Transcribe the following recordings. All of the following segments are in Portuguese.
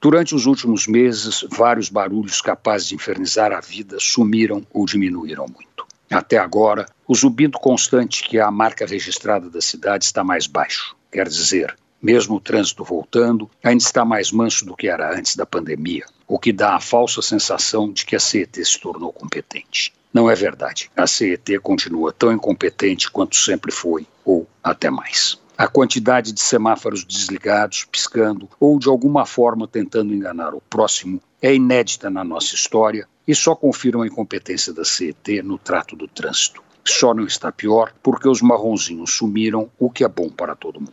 Durante os últimos meses, vários barulhos capazes de infernizar a vida sumiram ou diminuíram muito. Até agora, o zumbido constante que é a marca registrada da cidade está mais baixo. Quer dizer, mesmo o trânsito voltando, ainda está mais manso do que era antes da pandemia, o que dá a falsa sensação de que a CET se tornou competente. Não é verdade. A CET continua tão incompetente quanto sempre foi, ou até mais. A quantidade de semáforos desligados, piscando ou de alguma forma tentando enganar o próximo é inédita na nossa história e só confirma a incompetência da CET no trato do trânsito. Só não está pior porque os marronzinhos sumiram, o que é bom para todo mundo.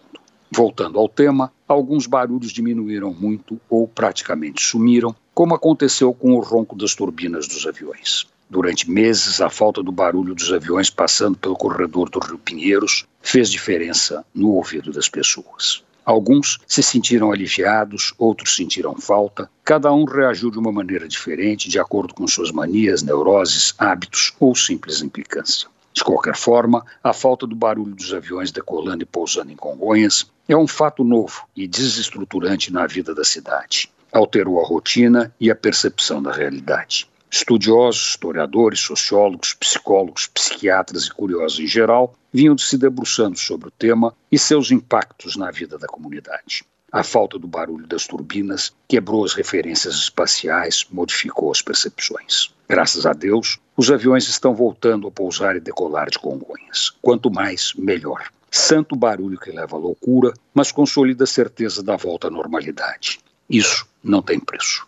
Voltando ao tema, alguns barulhos diminuíram muito ou praticamente sumiram, como aconteceu com o ronco das turbinas dos aviões. Durante meses, a falta do barulho dos aviões passando pelo corredor do Rio Pinheiros fez diferença no ouvido das pessoas. Alguns se sentiram aliviados, outros sentiram falta. Cada um reagiu de uma maneira diferente, de acordo com suas manias, neuroses, hábitos ou simples implicância. De qualquer forma, a falta do barulho dos aviões decolando e pousando em Congonhas é um fato novo e desestruturante na vida da cidade. Alterou a rotina e a percepção da realidade. Estudiosos, historiadores, sociólogos, psicólogos, psiquiatras e curiosos em geral vinham se debruçando sobre o tema e seus impactos na vida da comunidade. A falta do barulho das turbinas quebrou as referências espaciais, modificou as percepções. Graças a Deus, os aviões estão voltando a pousar e decolar de Congonhas. Quanto mais, melhor. Santo barulho que leva à loucura, mas consolida a certeza da volta à normalidade. Isso não tem preço.